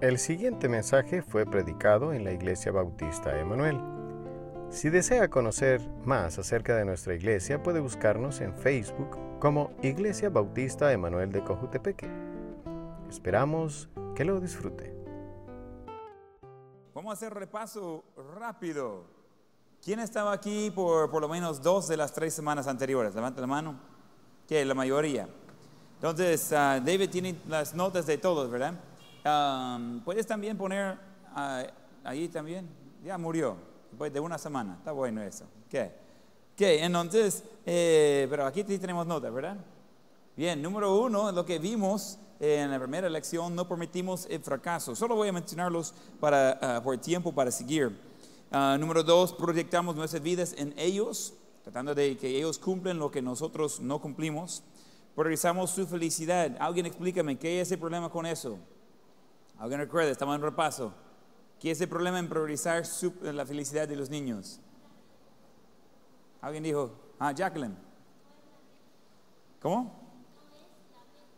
El siguiente mensaje fue predicado en la Iglesia Bautista Emanuel. Si desea conocer más acerca de nuestra iglesia, puede buscarnos en Facebook como Iglesia Bautista Emanuel de Cojutepeque. Esperamos que lo disfrute. Vamos a hacer repaso rápido. ¿Quién estaba aquí por por lo menos dos de las tres semanas anteriores? Levanta la mano. ¿Qué? La mayoría. Entonces, ah, David tiene las notas de todos, ¿verdad? Um, Puedes también poner ah, ahí también. Ya murió. Después de una semana. Está bueno eso. ¿Qué? ¿Qué? Entonces, eh, pero aquí tenemos notas, ¿verdad? Bien, número uno, lo que vimos en la primera lección, no permitimos el fracaso. Solo voy a mencionarlos para, ah, por tiempo para seguir. Ah, número dos, proyectamos nuestras vidas en ellos, tratando de que ellos cumplen lo que nosotros no cumplimos. Priorizamos su felicidad. Alguien explícame, ¿qué es el problema con eso? Alguien recuerda, estamos en repaso. ¿Qué es el problema en priorizar la felicidad de los niños? Alguien dijo, ah, Jacqueline. ¿Cómo?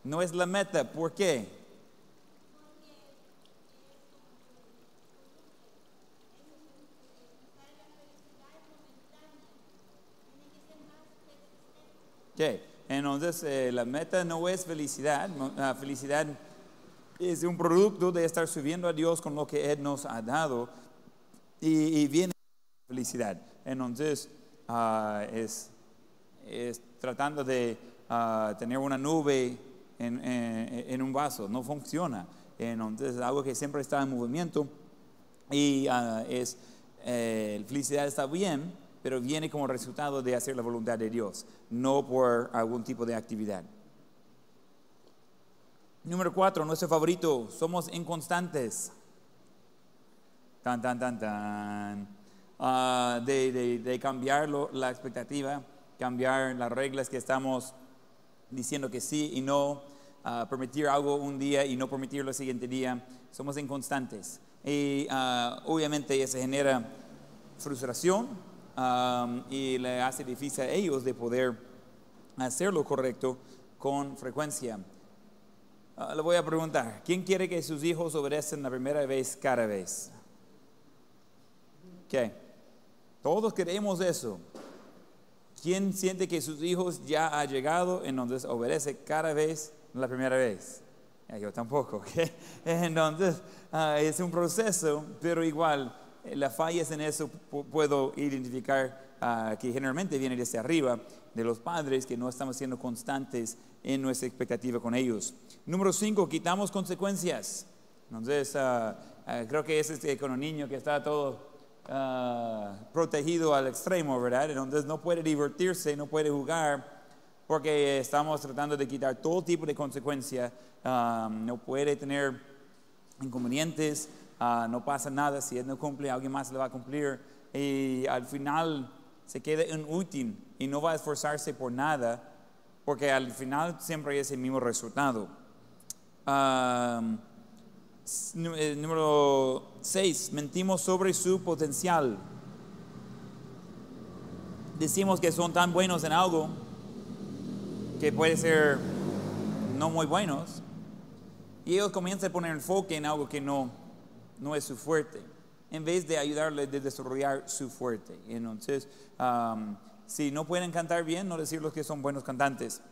No es la meta, ¿por qué? Ok, entonces eh, la meta no es felicidad, la felicidad es un producto de estar subiendo a Dios con lo que Él nos ha dado y, y viene felicidad. Entonces ah, es, tratando de ah, tener una nube en, en- un vaso, no funciona. Entonces es algo que siempre está en movimiento y ah, es, eh, felicidad está bien, pero viene como resultado de hacer la voluntad de Dios, no por algún tipo de actividad. Número cuatro, nuestro favorito, somos inconstantes. Tan, tan, tan, tan. Ah, de, de- de cambiar lo- la expectativa, cambiar las reglas que estamos diciendo que sí y no, ah, permitir algo un día y no permitirlo el siguiente día. Somos inconstantes. Y ah, obviamente eso genera frustración ah, y le hace difícil a ellos de poder hacer lo correcto con frecuencia. Ah, le voy a preguntar, ¿quién quiere que sus hijos obedecen la primera vez cada vez? ¿Qué? Todos queremos eso. ¿Quién siente que sus hijos ya ha llegado entonces obedece cada vez la primera vez? Ya, yo tampoco. ¿ok? Entonces ah, es un proceso, pero igual eh, las fallas en eso pu- puedo identificar ah, que generalmente viene desde arriba de los padres que no estamos siendo constantes en nuestra expectativa con ellos. Número cinco, quitamos consecuencias. Entonces ah, ah, creo que es este, con un niño que está todo ah, protegido al extremo, ¿verdad? Entonces no puede divertirse, no puede jugar, porque estamos tratando de quitar todo tipo de consecuencia. no puede tener inconvenientes, no pasa nada, si él no cumple, alguien más le va a cumplir. Y al final se queda inútil y no va a esforzarse por nada, porque al final siempre es el mismo resultado. Eh, Número 6, mentimos sobre su potencial. Decimos que son tan buenos en algo que puede ser no muy buenos. Y ellos comienzan a poner enfoque en algo que no, no es su fuerte, en vez de ayudarles a desarrollar su fuerte. Entonces, am, si no pueden cantar bien, no decirles que son buenos cantantes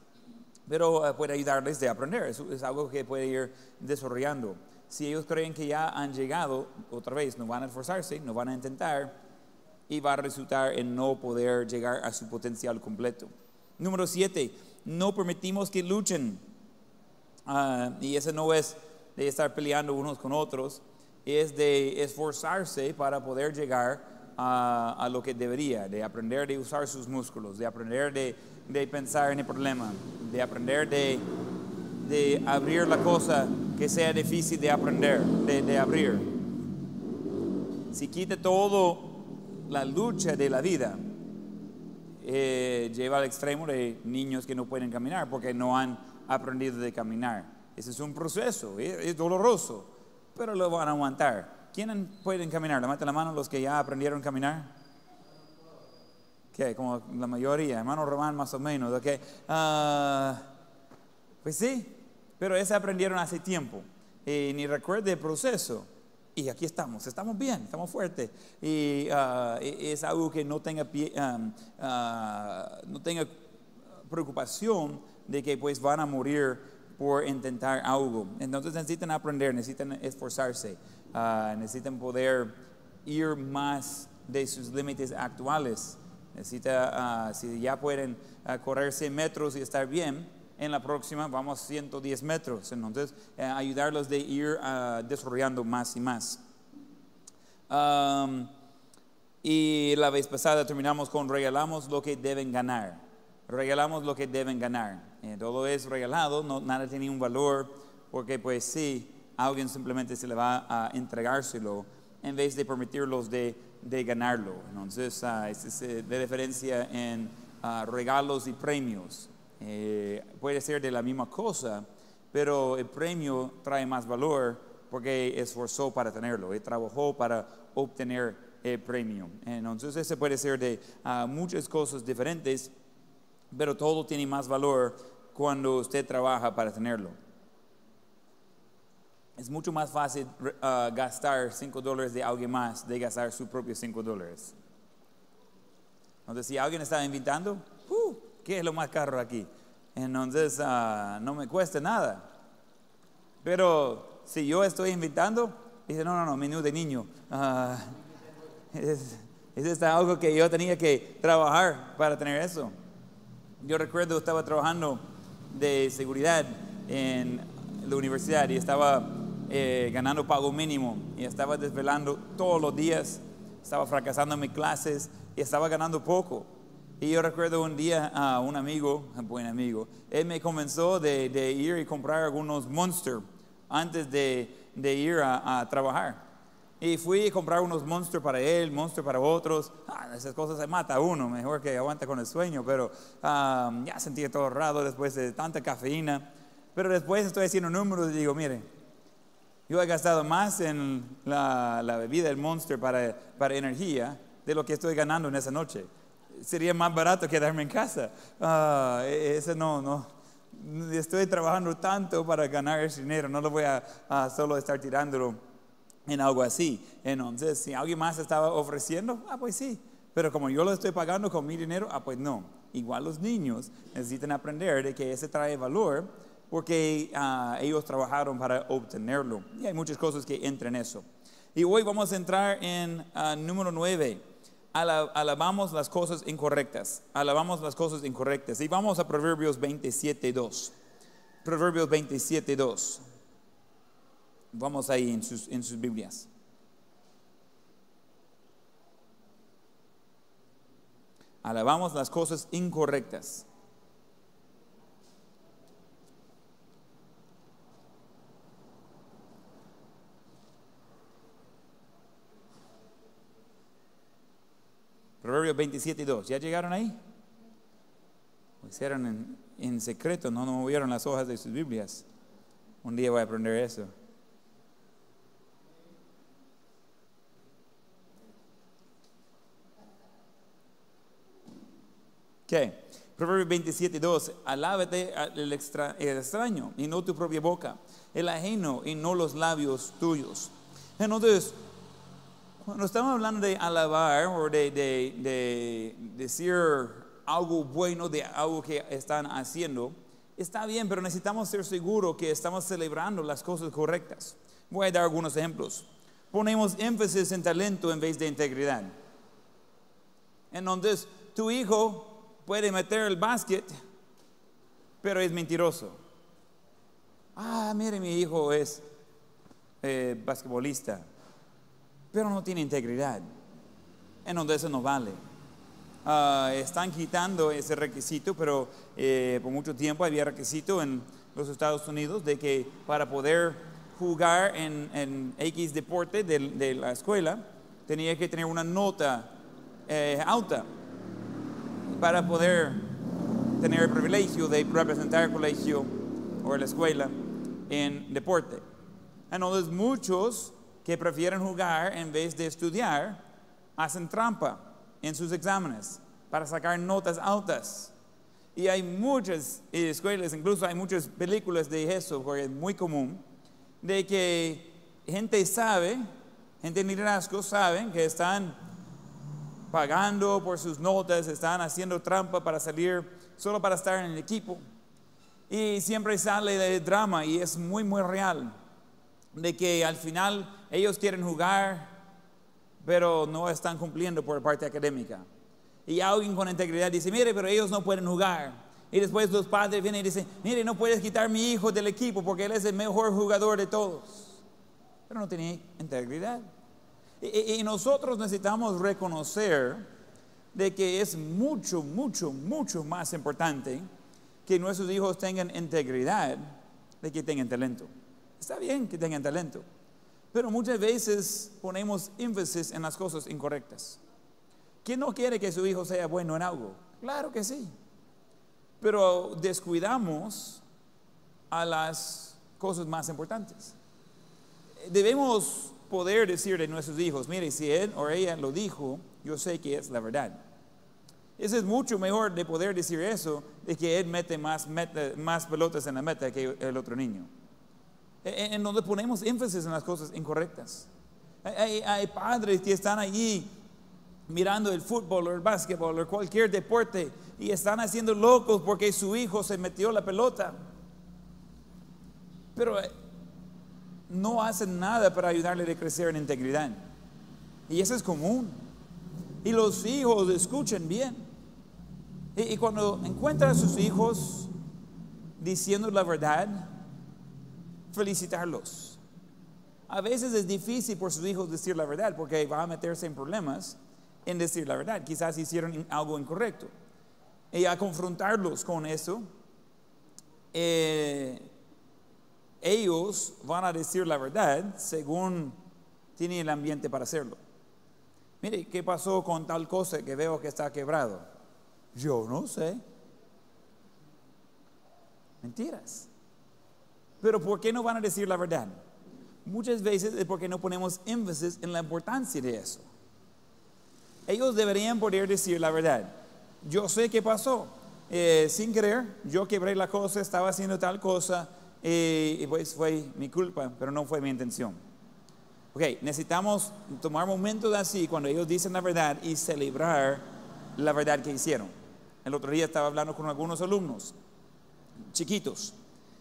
pero eh, puede ayudarles de aprender. Es, es algo que puede ir desarrollando. Si ellos creen que ya han llegado, otra vez, no van a esforzarse, no van a intentar y va a resultar en no poder llegar a su potencial completo. Número siete, no permitimos que luchen. Ah, y eso no es de estar peleando unos con otros, es de esforzarse para poder llegar a, lo que debería, de aprender de usar sus músculos, de aprender de, de pensar en el problema, de aprender de, de abrir la cosa que sea difícil de aprender, de, de abrir. Si quita todo la lucha de la vida, eh, lleva al extremo de niños que no pueden caminar porque no han aprendido de caminar. Ese es un proceso, es, es doloroso, pero lo van a aguantar. ¿Quiénes pueden caminar? Levanta la mano los que ya aprendieron a caminar. ¿Qué? Como la mayoría, hermano Román más o menos, ¿ok? Ah, pues sí, pero ese aprendieron hace tiempo. eh, ni recuerde el proceso. Y aquí estamos, estamos bien, estamos fuertes. Y e- es algo que no tenga, pie- am, ah, no tenga preocupación de que pues van a morir por intentar algo. Entonces necesitan aprender, necesitan esforzarse, ah, necesitan poder ir más de sus límites actuales. Necesita, ah, si ya pueden ah, correr 100 metros y estar bien, en la próxima vamos 110 metros. Entonces, eh, ayudarlos de ir desarrollando más y más. Am, y la vez pasada terminamos con regalamos lo que deben ganar. Regalamos lo que deben ganar. Eh, todo es regalado, no, nada tiene un valor, porque pues sí, alguien simplemente se le va a entregárselo en vez de permitirlos de, de ganarlo. Entonces, ah, esa es eh, la diferencia en ah, regalos y premios. Eh, puede ser de la misma cosa, pero el premio trae más valor porque esforzó para tenerlo, él trabajó para obtener el premio. Entonces, ese puede ser de ah, muchas cosas diferentes, pero todo tiene más valor cuando usted trabaja para tenerlo. Es mucho más fácil ah, gastar 5 dólares de alguien más de gastar sus propios 5 dólares. Entonces, si alguien está invitando, ¡uh! ¿qué es lo más caro aquí? Entonces, ah, no me cuesta nada. Pero si yo estoy invitando, dice, no, no, no, menú de niño. Ah, es, es algo que yo tenía que trabajar para tener eso. Yo recuerdo, estaba trabajando de seguridad en la universidad y estaba eh, ganando pago mínimo y estaba desvelando todos los días, estaba fracasando en mis clases y estaba ganando poco. Y yo recuerdo un día a un amigo, un buen amigo, él me comenzó de, de ir y comprar algunos Monster antes de, de ir a, a trabajar. Y fui a comprar unos Monster para él, Monster para otros. Ah, esas cosas se mata a uno, mejor que aguanta con el sueño, pero ah, ya sentía todo raro después de tanta cafeína. Pero después estoy haciendo números y digo, mire, yo he gastado más en la, la bebida del Monster para, para energía de lo que estoy ganando en esa noche. Sería más barato quedarme en casa. Ah, e- ese no, no. Estoy trabajando tanto para ganar ese dinero, no lo voy a, a solo estar tirándolo en algo así. Entonces, si alguien más estaba ofreciendo, ah, pues sí. Pero como yo lo estoy pagando con mi dinero, ah, pues no. Igual los niños necesitan aprender de que ese trae valor porque ah, ellos trabajaron para obtenerlo. Y hay muchas cosas que entran en eso. Y hoy vamos a entrar en ah, número 9. alabamos las cosas incorrectas. Alabamos las cosas incorrectas. Y vamos a Proverbios 27, 2. Proverbios 27, 2. Vamos ahí en sus, en sus Biblias. Alabamos las cosas incorrectas. Proverbios 27 y 2. ¿Ya llegaron ahí? Lo hicieron en, en secreto, no movieron las hojas de sus Biblias. Un día voy a aprender eso. ¿Qué? Proverbios 27, 2. Alábate al extra- el extraño y no tu propia boca, el ajeno y no los labios tuyos. Entonces, cuando estamos hablando de alabar o de, de- de decir algo bueno de algo que están haciendo, está bien, pero necesitamos ser seguros que estamos celebrando las cosas correctas. Voy a dar algunos ejemplos. Ponemos énfasis en talento en vez de integridad. Entonces, tu hijo puede meter el básquet, pero es mentiroso. Ah, mire, mi hijo es eh, basquetbolista, pero no tiene integridad. Entonces, eso no vale. Ah, están quitando ese requisito, pero eh, por mucho tiempo había requisito en los Estados Unidos de que para poder jugar en, en X deporte de, de la escuela tenía que tener una nota eh, alta para poder tener el privilegio de representar el colegio o la escuela en deporte. Entonces muchos que prefieren jugar en vez de estudiar hacen trampa en sus exámenes para sacar notas altas. Y hay muchas escuelas, incluso hay muchas películas de eso, porque es muy común de que gente sabe, gente en liderazgo saben que están pagando por sus notas, están haciendo trampa para salir solo para estar en el equipo. Y siempre sale de drama y es muy, muy real de que al final ellos quieren jugar, pero no están cumpliendo por parte académica. Y alguien con integridad dice, mire, pero ellos no pueden jugar. Y después los padres vienen y dicen, mire, no puedes quitar a mi hijo del equipo porque él es el mejor jugador de todos. Pero no tiene integridad. Y, y nosotros necesitamos reconocer de que es mucho, mucho, mucho más importante que nuestros hijos tengan integridad de que tengan talento. Está bien que tengan talento, pero muchas veces ponemos énfasis en las cosas incorrectas. ¿Quién no quiere que su hijo sea bueno en algo? Claro que sí. Pero descuidamos a las cosas más importantes. Debemos poder decir de nuestros hijos, mire, si él o ella lo dijo, yo sé que es la verdad. Eso es mucho mejor de poder decir eso, de que él mete más, más pelotas en la meta que el otro niño. En, donde ponemos énfasis en las cosas incorrectas. Hay, hay padres que están allí mirando el fútbol o el básquetbol o cualquier deporte y están haciendo locos porque su hijo se metió la pelota. Pero eh, no hacen nada para ayudarle a crecer en integridad. Y eso es común. Y los hijos escuchen bien. Y, y cuando encuentran a sus hijos diciendo la verdad, felicitarlos. A veces es difícil por sus hijos decir la verdad porque va a meterse en problemas en decir la verdad. Quizás hicieron algo incorrecto. Y a confrontarlos con eso, eh, ellos van a decir la verdad según tienen el ambiente para hacerlo. Mire, ¿qué pasó con tal cosa que veo que está quebrado? Yo no sé. Mentiras. Pero ¿por qué no van a decir la verdad? Muchas veces es porque no ponemos énfasis en la importancia de eso. Ellos deberían poder decir la verdad. Yo sé qué pasó. Eh, sin querer, yo quebré la cosa, estaba haciendo tal cosa eh, y pues fue mi culpa, pero no fue mi intención. Ok, necesitamos tomar momentos así cuando ellos dicen la verdad y celebrar la verdad que hicieron. El otro día estaba hablando con algunos alumnos chiquitos.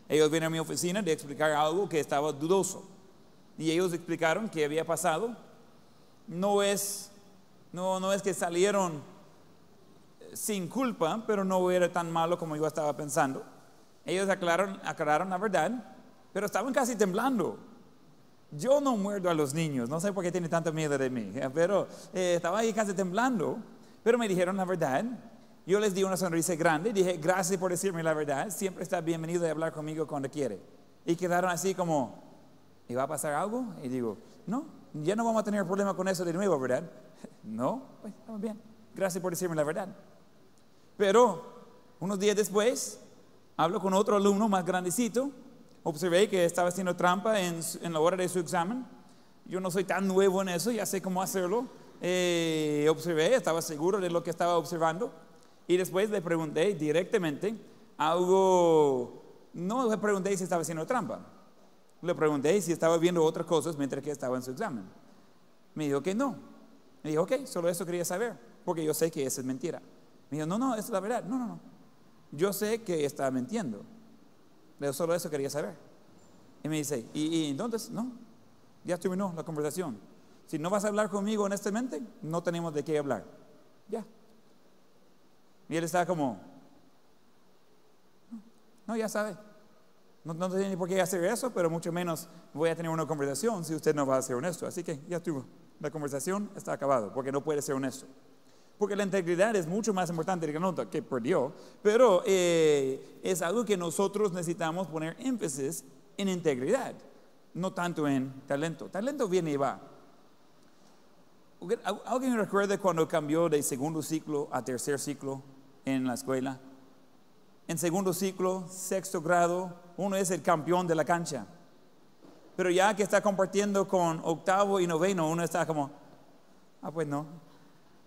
Ellos vienen a mi oficina de explicar algo que estaba dudoso. Y ellos explicaron qué había pasado. No es no, no es que salieron eh, sin culpa, pero no era tan malo como yo estaba pensando. Ellos aclararon, aclararon la verdad, pero estaban casi temblando. Yo no muerdo a los niños, no sé por qué tiene tanto miedo de mí, pero eh, estaba ahí casi temblando, pero me dijeron la verdad. Yo les di una sonrisa grande, dije, gracias por decirme la verdad, siempre está bienvenido de hablar conmigo cuando quiere. Y quedaron así como, ¿y va a pasar algo? Y digo, no, ya no vamos a tener problema con eso de nuevo, ¿verdad? No, pues estamos bien. Gracias por decirme la verdad. Pero unos días después, hablo con otro alumno más grandecito. Observé que estaba haciendo trampa en, la hora de su examen. Yo no soy tan nuevo en eso, ya sé cómo hacerlo. Eh, observé, estaba seguro de lo que estaba observando. Y después le pregunté directamente algo. No le pregunté si estaba haciendo trampa. Le pregunté si estaba viendo otras cosas mientras que estaba en su examen. Me dijo que no. Me dijo, ok, solo eso quería saber, porque yo sé que esa es mentira. Me dijo, no, no, esa es la verdad. No, no, no. Yo sé que está mintiendo. Pero solo eso quería saber. Y me dice, ¿y, y entonces? No, ya terminó la conversación. Si no vas a hablar conmigo honestamente, no tenemos de qué hablar. Ya. Y él está como, no, ya sabe. No, no tiene por qué hacer eso, pero mucho menos voy a tener una conversación si usted no va a ser honesto. Así que ya tuvo la conversación está acabada, porque no puede ser honesto. Porque la integridad es mucho más importante que nota que perdió, pero eh, es algo que nosotros necesitamos poner énfasis en integridad, no tanto en talento. Talento viene y va. ¿Alguien recuerda cuando cambió de segundo ciclo a tercer ciclo en la escuela? En segundo ciclo, sexto grado, uno es el campeón de la cancha pero ya que está compartiendo con octavo y noveno, uno está como, ah, pues no.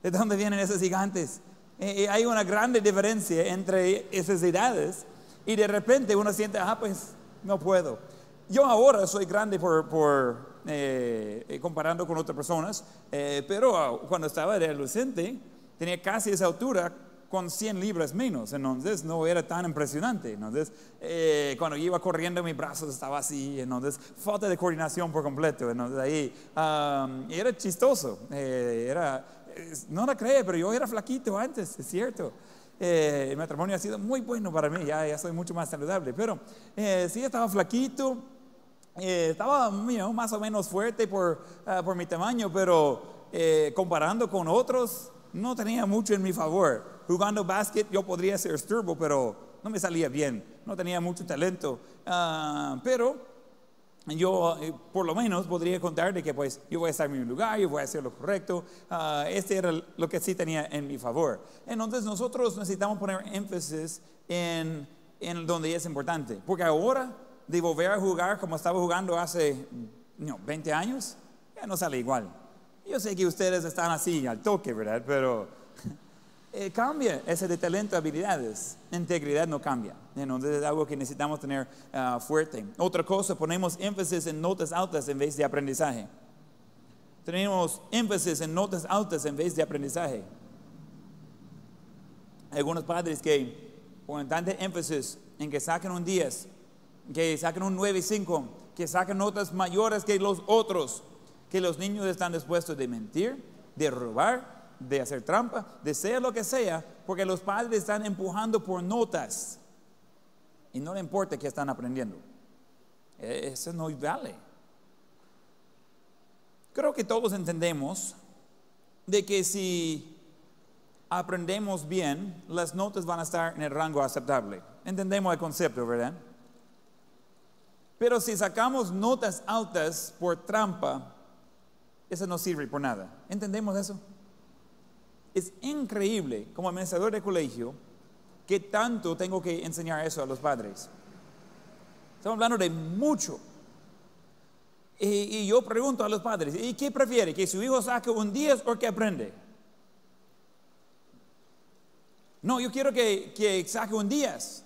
¿De dónde vienen esos gigantes? Eh, eh, hay una grande diferencia entre esas edades y de repente uno siente, ah, pues no puedo. yo ahora soy grande por, por eh, eh, comparando con otras personas, eh, pero ah, cuando estaba de adolescente tenía casi esa altura con 100 libras menos, entonces no era tan impresionante. Entonces, eh, cuando iba corriendo, mis brazos estaban así, entonces, falta de coordinación por completo. Entonces, ahí, um, era chistoso. eh, era, no la cree, pero yo era flaquito antes, es cierto. Eh, el matrimonio ha sido muy bueno para mí, ya, ya soy mucho más saludable, pero eh, sí estaba flaquito, eh, estaba you know, más o menos fuerte por, ah, por mi tamaño, pero eh, comparando con otros, no tenía mucho en mi favor. Jugando básquet yo podría ser esturbo, pero no me salía bien, no tenía mucho talento. Ah, pero yo eh, por lo menos podría contar de que pues yo voy a estar en mi lugar, yo voy a hacer lo correcto. Ah, este era lo que sí tenía en mi favor. Entonces nosotros necesitamos poner énfasis en, en donde es importante. Porque ahora de volver a jugar como estaba jugando hace no, 20 años, ya no sale igual. Yo sé que ustedes están así al toque, ¿verdad? Pero eh, cambia ese de talento, habilidades. Integridad no cambia. Entonces es algo que necesitamos tener ah, fuerte. Otra cosa, ponemos énfasis en notas altas en vez de aprendizaje. Tenemos énfasis en notas altas en vez de aprendizaje. Hay algunos padres que ponen tanto énfasis en que saquen un 10, que saquen un 9 y 5, que saquen notas mayores que los otros, que los niños están dispuestos de mentir, de robar, de hacer trampa, de ser lo que sea, porque los padres están empujando por notas y no le importa qué están aprendiendo. Eh, Eso no vale. Creo que todos entendemos de que si aprendemos bien, las notas van a estar en el rango aceptable. Entendemos el concepto, ¿verdad? Pero si sacamos notas altas por trampa, eso no sirve por nada. ¿Entendemos eso? Es increíble como administrador de colegio que tanto tengo que enseñar eso a los padres. Estamos hablando de mucho. Y, yo pregunto a los padres, ¿y qué prefiere? ¿Que su hijo saque un 10 o que aprende? No, yo quiero que, que saque un 10.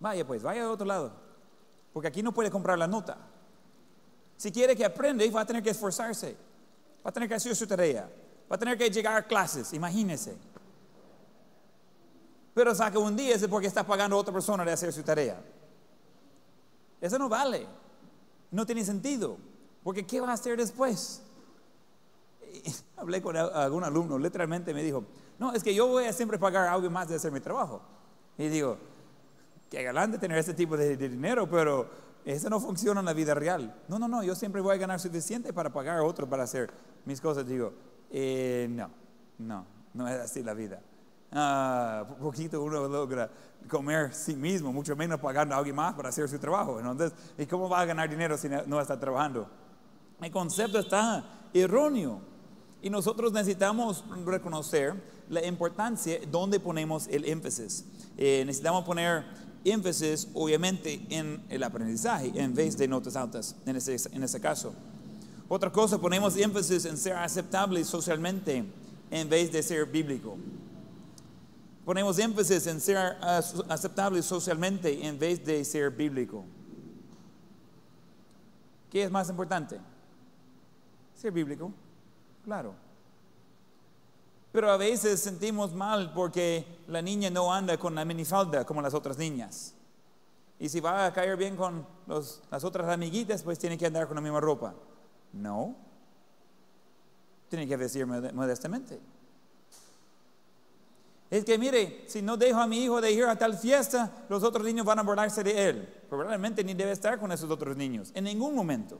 Vaya pues, vaya a otro lado. Porque aquí no puede comprar la nota. Si quiere que aprenda, va a tener que esforzarse. Va a tener que hacer su tarea. Va a tener que llegar a clases, imagínese. Pero saca un 10 es porque está pagando a otra persona de hacer su tarea. Eso no vale. No tiene sentido. Porque ¿qué va a hacer después? Hablé con algún alumno, literalmente me dijo, no, es que yo voy a siempre pagar a alguien más de hacer mi trabajo. Y digo, qué galante tener ese tipo de, de dinero, pero eso no funciona en la vida real. No, no, no, yo siempre voy a ganar suficiente para pagar a otro para hacer mis cosas. Digo, eh, no, no, no es así la vida. Ah, poquito uno logra comer sí mismo, mucho menos pagando a alguien más para hacer su trabajo. Entonces, ¿y cómo va a ganar dinero si no está trabajando? El concepto está erróneo y nosotros necesitamos reconocer la importancia donde ponemos el énfasis. Eh, necesitamos poner énfasis, obviamente, en el aprendizaje en vez de notas altas, en ese, en ese caso. Otra cosa, ponemos énfasis en ser aceptable socialmente en vez de ser bíblico. Ponemos énfasis en ser aceptable socialmente en vez de ser bíblico. ¿Qué es más importante? Ser bíblico, claro. Pero a veces sentimos mal porque la niña no anda con la minifalda como las otras niñas. Y si va a caer bien con los- las otras amiguitas, pues tiene que andar con la misma ropa. No. Tiene que mod- modestamente. Es que mire, si no dejo a mi hijo de ir a tal fiesta, los otros niños van a burlarse de él. Probablemente ni debe estar con esos otros niños, en ningún momento.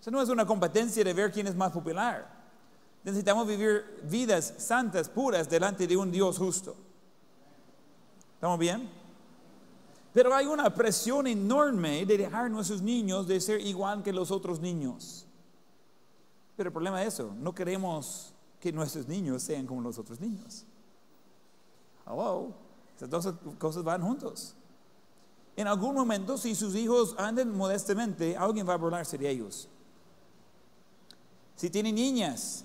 Eso no es una competencia de ver quién es más popular. Necesitamos vivir vidas santas, puras, delante de un Dios justo. ¿Estamos bien? Pero hay una presión enorme de dejar a nuestros niños de ser igual que los otros niños. Pero el problema es eso, no queremos que nuestros niños sean como los otros niños. Hello, esas dos cosas van juntos. En algún momento, si sus hijos andan modestamente, alguien va a burlarse de ellos. Si tienen niñas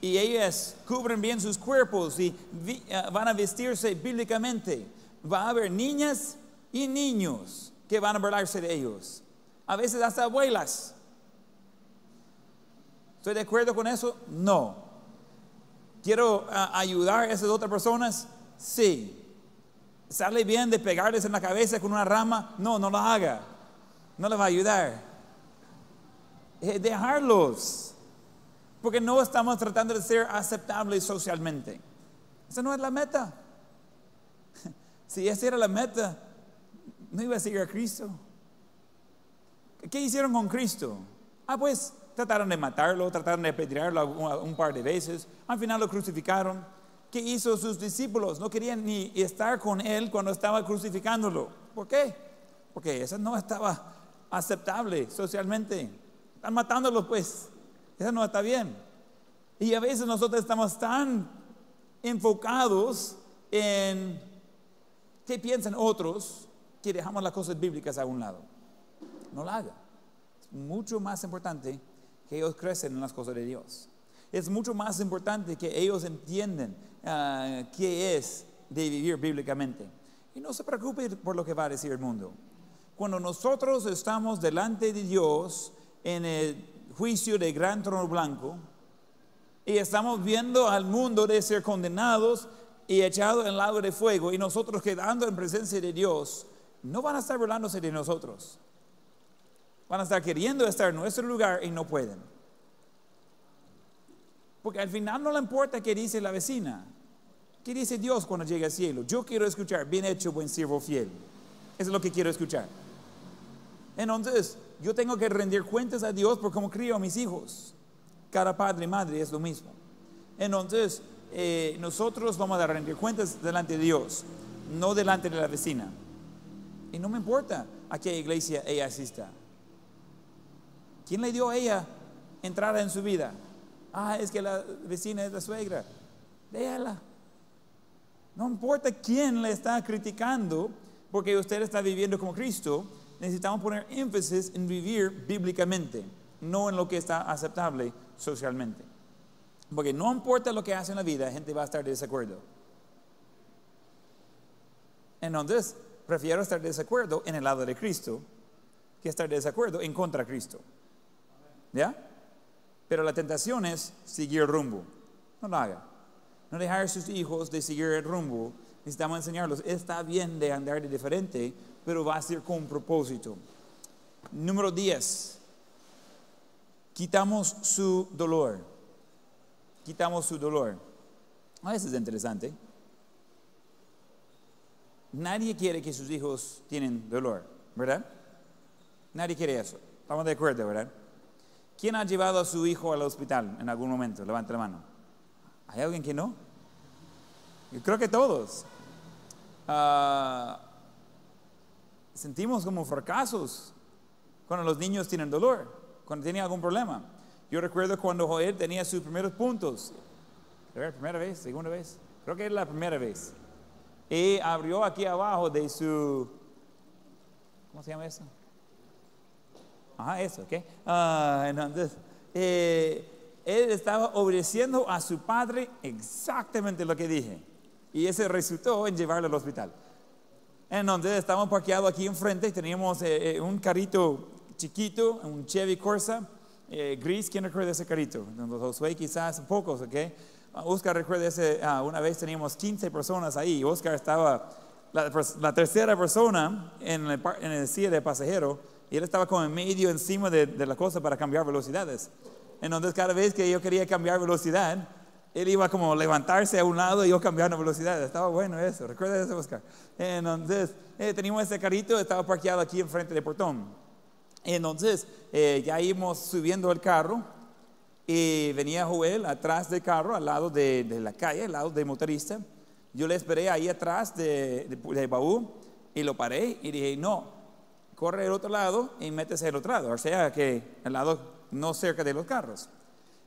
y ellas cubren bien sus cuerpos y eh, van a vestirse bíblicamente, va a haber niñas y niños que van a burlarse de ellos. A veces hasta abuelas. ¿Estoy de acuerdo con eso? No. ¿Quiero ah, ayudar a esas otras personas? Sí. ¿Sale bien de pegarles en la cabeza con una rama? No, no lo haga. No les va a ayudar. Eh, dejarlos. Porque no estamos tratando de ser aceptables socialmente. Esa no es la meta. Si esa era la meta, no iba a seguir a Cristo. ¿Qué hicieron con Cristo? Ah, pues trataron de matarlo, trataron de apedrearlo un, par de veces. Al final lo crucificaron. ¿Qué hizo sus discípulos? No querían ni estar con él cuando estaba crucificándolo. ¿Por qué? Porque eso no estaba aceptable socialmente. Están matándolo, pues. Eso no está bien. Y a veces nosotros estamos tan enfocados en qué piensan otros que dejamos las cosas bíblicas a un lado. No lo haga. Es mucho más importante que ellos crecen en las cosas de Dios. Es mucho más importante que ellos entiendan ah, qué es de vivir bíblicamente. Y no se preocupe por lo que va a decir el mundo. Cuando nosotros estamos delante de Dios en el juicio de gran trono blanco y estamos viendo al mundo de ser condenados y echados en el lago de fuego y nosotros quedando en presencia de Dios, no van a estar burlándose de nosotros. Van a estar queriendo estar en nuestro lugar y no pueden. Porque al final no le importa qué dice la vecina. ¿Qué dice Dios cuando llega al cielo? Yo quiero escuchar, bien hecho, buen siervo fiel. Eso es lo que quiero escuchar. Entonces, yo tengo que rendir cuentas a Dios por cómo crío a mis hijos. Cada padre y madre es lo mismo. Entonces, eh, nosotros vamos a rendir cuentas delante de Dios, no delante de la vecina. Y no me importa a qué iglesia ella asista. ¿Quién le dio a ella entrada en su vida? Ah, es que la vecina es la suegra. Déjala. No importa quién le está criticando, porque usted está viviendo como Cristo, necesitamos poner énfasis en vivir bíblicamente, no en lo que está aceptable socialmente. Porque no importa lo que hace en la vida, la gente va a estar de desacuerdo. Entonces, prefiero estar de desacuerdo en el lado de Cristo que estar de desacuerdo en contra de Cristo. ¿Ya? Pero la tentación es seguir el rumbo. No lo haga. No dejar a sus hijos de seguir el rumbo. Necesitamos enseñarlos. Está bien de andar de diferente, pero va a ser con propósito. Número 10. Quitamos su dolor. Quitamos su dolor. A veces es interesante. Nadie quiere que sus hijos tienen dolor, ¿verdad? Nadie quiere eso. Estamos de acuerdo, ¿verdad? ¿Quién ha llevado a su hijo al hospital en algún momento? Levante la mano. ¿Hay alguien que no? Yo creo que todos. Ah, sentimos como fracasos cuando los niños tienen dolor, cuando tienen algún problema. Yo recuerdo cuando Joel tenía sus primeros puntos. ¿Primera vez? ¿Segunda vez? Creo que es la primera vez. Y abrió aquí abajo de su... ¿Cómo se llama eso? Ajá, eso, ¿ok? Ah, entonces, eh, él estaba obedeciendo a su padre exactamente lo que dije. Y ese resultó en llevarlo al hospital. Entonces, estábamos parqueados aquí enfrente y teníamos eh, eh, un carrito chiquito, un Chevy Corsa, gris. ¿Quién recuerda ese carrito? Josué quizás pocos, ¿ok? Ah, Oscar recuerda ese, ah, una vez teníamos 15 personas ahí. Oscar estaba la, tercera persona en el, en silla de pasajero y él estaba como en medio encima de, de la cosa para cambiar velocidades. Entonces cada vez que yo quería cambiar velocidad, él iba como levantarse a un lado y yo cambiando velocidad. Estaba bueno eso, recuerda eso, Oscar. Entonces eh, teníamos ese carrito, estaba parqueado aquí enfrente del portón. Entonces eh, ya íbamos subiendo el carro y venía Joel atrás del carro, al lado de, la calle, al lado del motorista. Yo le esperé ahí atrás de, de, de baúl y lo paré y dije, no, corre al otro lado y métese al otro lado, o sea que al lado no cerca de los carros.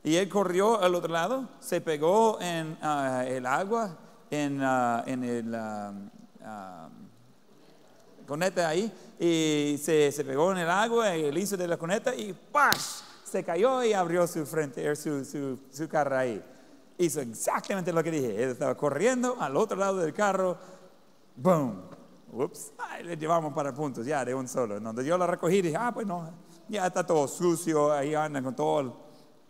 Y él corrió al otro lado, se pegó en ah, el agua, en, uh, en el uh, coneta ahí, y se, se, pegó en el agua, el hizo de la coneta y ¡pash! Se cayó y abrió su frente, su, su, su carro ahí. Hizo exactamente lo que dije. Él estaba corriendo al otro lado del carro, ¡boom! Ups, ay, le llevamos para puntos, ya, de un solo. Entonces yo lo recogí dije, ah, pues no, ya está todo sucio, ahí anda con todo el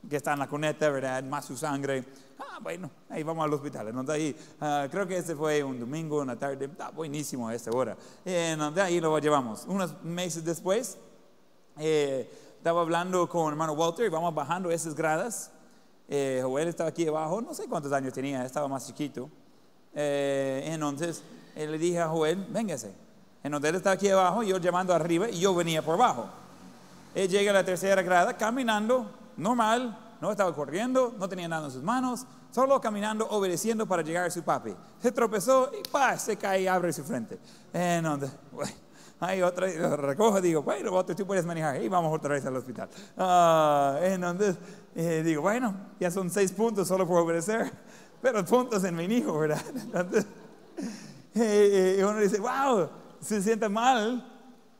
que está en la cuneta, ¿verdad? Más su sangre. Ah, bueno, ahí vamos al hospital. Entonces ahí, ah, creo que ese fue un domingo, una tarde, está buenísimo a esta hora. Entonces ahí lo llevamos. Unos meses después, eh, estaba hablando con hermano Walter y vamos bajando esas gradas. Eh, Joel estaba aquí abajo, no sé cuántos años tenía, estaba más chiquito. Eh, entonces él le dije a Joel, véngase. Entonces él estaba aquí abajo, yo llamando arriba y yo venía por abajo. Él llega a la tercera grada caminando, normal, no estaba corriendo, no tenía nada en sus manos, solo caminando, obedeciendo para llegar a su papi. Se tropezó y pa, se cae y abre su frente. Entonces, bueno, hay otra, recojo, digo, bueno, tú puedes manejar, y vamos otra vez al hospital. Ah, entonces, eh, digo, bueno, ya son seis puntos solo por obedecer, pero puntos en mi hijo, ¿verdad? Entonces, eh, eh, uno dice, wow, se siente mal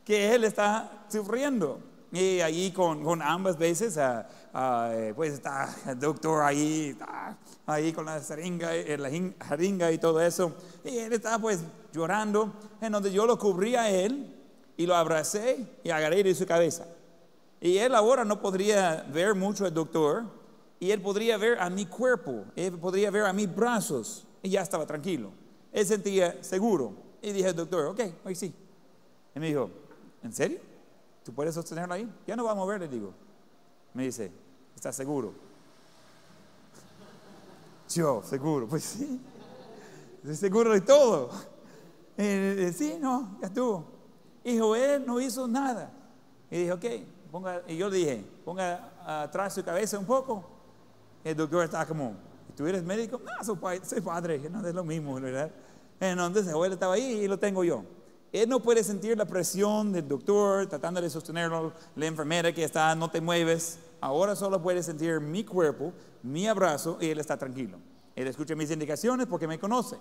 que él está sufriendo. Y allí con, con ambas veces, uh, uh, pues está el doctor ahí, está ahí con la jeringa, la jeringa y todo eso. Y él está pues llorando, en donde yo lo cubrí a él y lo abracé y agarré de su cabeza. Y él ahora no podría ver mucho al doctor y él podría ver a mi cuerpo, él podría ver a mis brazos y ya estaba tranquilo. Él sentía seguro. Y dije al doctor, ok, hoy sí. Y me dijo, ¿en serio? ¿Tú puedes sostenerlo ahí? Ya no va a mover, le digo. Me dice, ¿estás seguro? Yo, seguro, pues sí. Seguro de todo. Eh, eh, sí, no, ya estuvo. Y Joel no hizo nada. Y dije, ok, ponga, y yo le dije, ponga atrás su cabeza un poco. El doctor está como, ¿tú eres médico? No, soy, padre, no es lo mismo, ¿verdad? Entonces Joel estaba ahí y lo tengo yo. Él no puede sentir la presión del doctor tratando de sostenerlo, la enfermera que está, no te mueves. Ahora solo puede sentir mi cuerpo, mi abrazo y él está tranquilo. Él escucha mis indicaciones porque me conoce.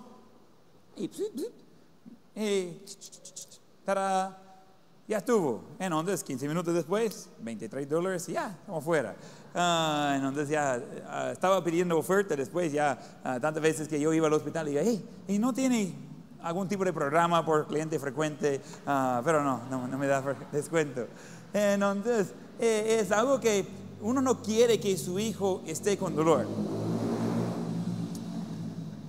Y, ya estuvo. Entonces, 15 minutos después, 23 dólares y ya, estamos fuera. Ah, entonces ya ah, estaba pidiendo oferta después, ya ah, tantas veces que yo iba al hospital y dije, hey, ¿y no tiene algún tipo de programa por cliente frecuente, uh, pero no, no, no, me da descuento. Entonces, eh, es algo que uno no quiere que su hijo esté con dolor.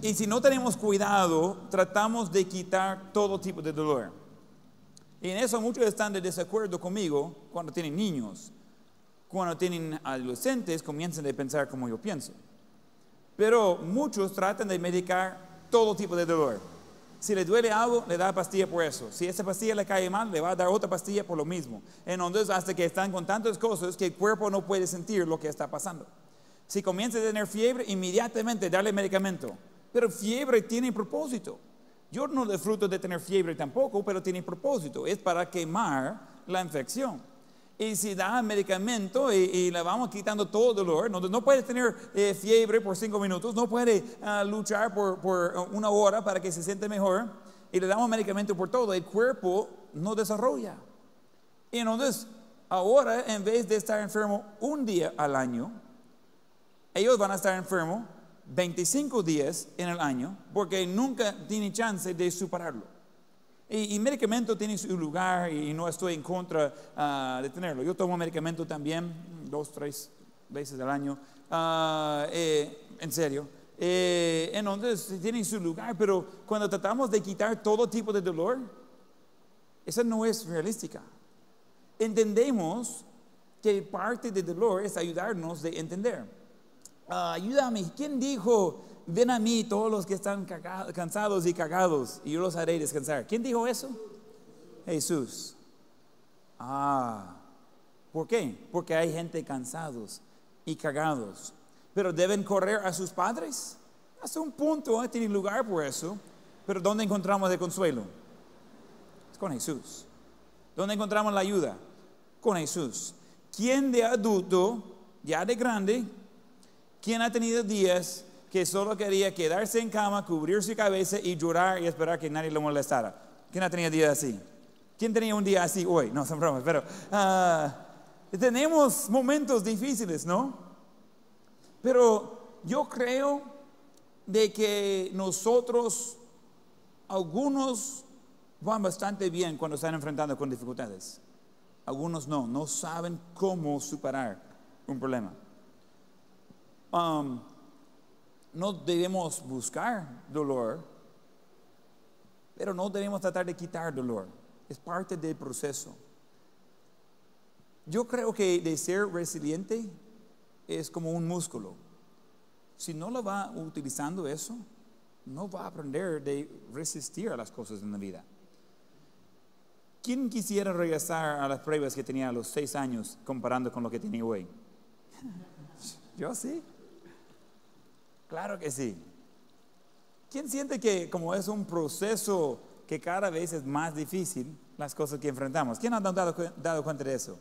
Y si no tenemos cuidado, tratamos de quitar todo tipo de dolor. Y en eso muchos están de desacuerdo conmigo cuando tienen niños. Cuando tienen adolescentes, comienzan a pensar como yo pienso. Pero muchos tratan de medicar todo tipo de dolor. Si le duele algo, le da pastilla por eso. Si esa pastilla le cae mal, le va a dar otra pastilla por lo mismo. Entonces, hasta que están con tantas cosas que el cuerpo no puede sentir lo que está pasando. Si comienza a tener fiebre, inmediatamente darle medicamento. Pero fiebre tiene propósito. Yo no disfruto de tener fiebre tampoco, pero tiene propósito. Es para quemar la infección. Y si da medicamento y, le vamos quitando todo dolor, no, no puede tener eh, fiebre por cinco minutos, no puede ah, luchar por, por, una hora para que se siente mejor, y le damos medicamento por todo, el cuerpo no desarrolla. Y entonces, ahora, en vez de estar enfermo un día al año, ellos van a estar enfermos 25 días en el año, porque nunca tienen chance de superarlo. Y, medicamento tiene su lugar y no estoy en contra ah, de tenerlo. Yo tomo medicamento también dos, tres veces al año, ah, eh, en serio. Eh, entonces tiene su lugar, pero cuando tratamos de quitar todo tipo de dolor, esa no es realística. Entendemos que parte del dolor es ayudarnos de entender. Ah, ayúdame, ¿quién dijo ven a mí todos los que están cansados y cagados y yo los haré descansar. ¿Quién dijo eso? Jesús. Ah, ¿por qué? Porque hay gente cansados y cagados. Pero deben correr a sus padres. Hasta un punto ¿eh? tiene lugar por eso. Pero ¿dónde encontramos el consuelo? Es con Jesús. ¿Dónde encontramos la ayuda? Con Jesús. ¿Quién de adulto, ya de grande, quién ha tenido días que solo quería quedarse en cama, cubrir su cabeza y llorar y esperar que nadie lo molestara. ¿Quién ha tenido día así? ¿Quién tenía un día así hoy? No, son bromas, pero ah, tenemos momentos difíciles, ¿no? Pero yo creo de que nosotros, algunos van bastante bien cuando están enfrentando con dificultades. Algunos no, no saben cómo superar un problema. Um, no debemos buscar dolor, pero no debemos tratar de quitar dolor. Es parte del proceso. Yo creo que de ser resiliente es como un músculo. Si no lo va utilizando eso, no va a aprender de resistir a las cosas en la vida. ¿Quién quisiera regresar a las pruebas que tenía a los seis años comparando con lo que tiene hoy? Yo sí. Claro que sí. ¿Quién siente que como es un proceso que cada vez es más difícil las cosas que enfrentamos? ¿Quién ha dado, cuenta de eso?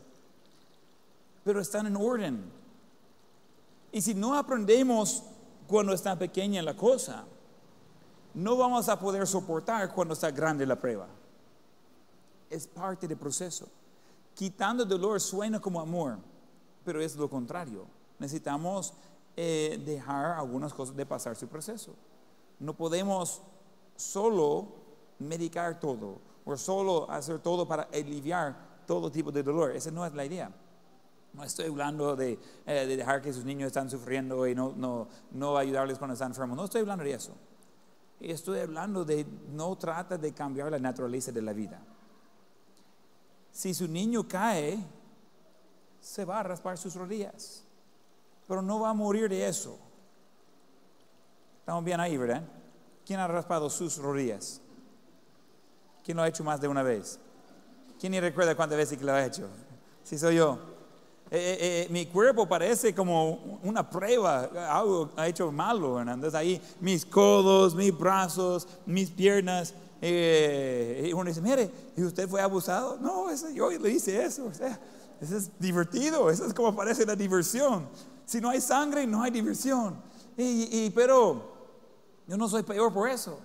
Pero están en orden. Y si no aprendemos cuando está pequeña la cosa, no vamos a poder soportar cuando está grande la prueba. Es parte del proceso. Quitando dolor suena como amor, pero es lo contrario. Necesitamos eh, dejar algunas cosas de pasar su proceso. No podemos solo medicar todo o solo hacer todo para aliviar todo tipo de dolor. Esa no es la idea. No estoy hablando de, eh, de dejar que sus niños están sufriendo y no, no, no ayudarles cuando están enfermos. No estoy hablando de eso. Estoy hablando de no trata de cambiar la naturaleza de la vida. Si su niño cae, se va a raspar sus rodillas pero no va a morir de eso. Estamos bien ahí, ¿verdad? ¿Quién ha raspado sus rodillas? ¿Quién lo ha hecho más de una vez? ¿Quién ni recuerda cuántas veces que lo ha hecho? Si soy yo. Eh, eh, eh, mi cuerpo parece como una prueba, algo ha hecho malo, Entonces ahí mis codos, mis brazos, mis piernas. y uno dice, mire, ¿y usted fue abusado? No, eso, yo le hice eso. O sea, eso es divertido, eso es como parece la diversión. Si no hay sangre, no hay diversión. Y, pero yo no soy peor por eso.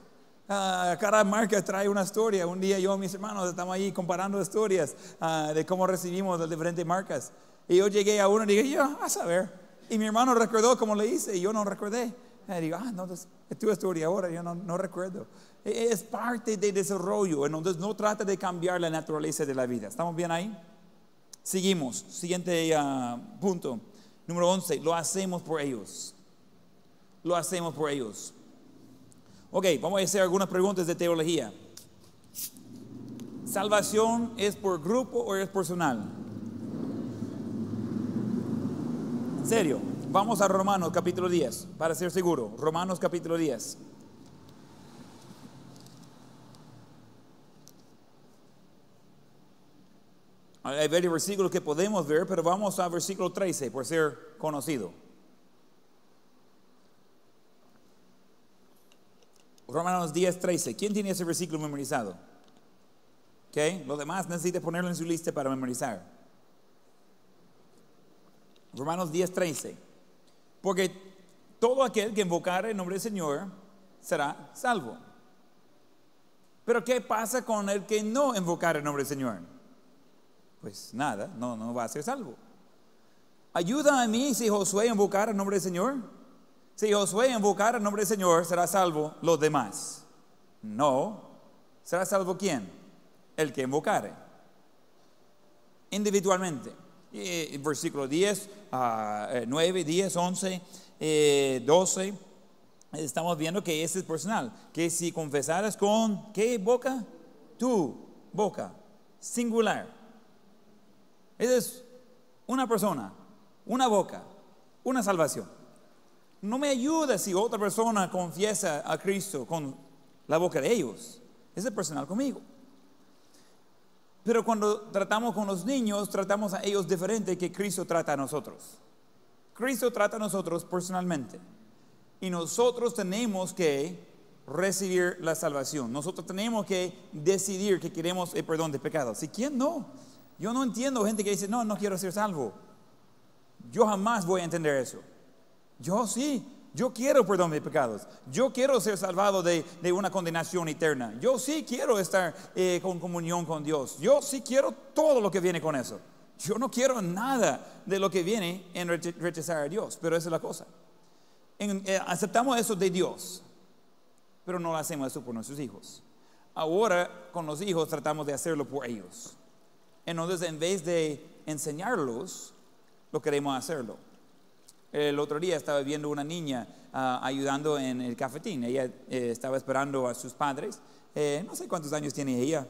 Ah, cada marca trae una historia. Un día yo y mis hermanos estamos ahí comparando historias ah, de cómo recibimos las diferentes marcas. Y yo llegué a uno y dije, yo, a saber. Y mi hermano recordó cómo le hice y yo no recordé. Y digo, ah, no, es tu historia ahora, yo no, no recuerdo. E, es parte del desarrollo, entonces no trata de cambiar la naturaleza de la vida. ¿Estamos bien ahí? Seguimos. Siguiente ah, punto. Número 11, lo hacemos por ellos. Lo hacemos por ellos. Ok, vamos a hacer algunas preguntas de teología. ¿Salvación es por grupo o es personal? En serio, vamos a Romanos capítulo 10, para ser seguro. Romanos capítulo 10. Hay varios versículos que podemos ver, pero vamos a versículo 13 por ser conocido. Romanos 10, 13. ¿Quién tiene ese versículo memorizado? ¿Ok? Lo demás necesita ponerlo en su lista para memorizar. Romanos 10, 13. Porque todo aquel que invocara el nombre del Señor será salvo. Pero ¿qué pasa con el que no invocara el nombre del Señor? Pues nada, no, no va a ser salvo. Ayuda a mí si Josué invocar el nombre del Señor. Si Josué invocar el nombre del Señor, será salvo los demás. No, será salvo quién? El que invocare. Individualmente. Versículo 10, 9, 10, 11, 12. Estamos viendo que ese es personal. Que si confesaras con, ¿qué boca? Tu boca. Singular esa es una persona, una boca, una salvación. No me ayuda si otra persona confiesa a Cristo con la boca de ellos. Es personal conmigo. Pero cuando tratamos con los niños, tratamos a ellos diferente que Cristo trata a nosotros. Cristo trata a nosotros personalmente. Y nosotros tenemos que recibir la salvación. Nosotros tenemos que decidir que queremos el perdón de pecados. Si quién no? Yo no entiendo gente que dice, no, no quiero ser salvo. Yo jamás voy a entender eso. Yo sí, yo quiero perdón de pecados. Yo quiero ser salvado de, una condenación eterna. Yo sí quiero estar eh, con comunión con Dios. Yo sí quiero todo lo que viene con eso. Yo no quiero nada de lo que viene en rechazar a Dios, pero esa es la cosa. Eh, aceptamos eso de Dios, pero no hacemos eso por nuestros hijos. Ahora con los hijos tratamos de hacerlo por ellos. Entonces, en vez de enseñarlos, lo queremos hacerlo. El otro día estaba viendo una niña ah, ayudando en el cafetín. Ella eh, estaba esperando a sus padres. Eh, no sé cuántos años tiene ella.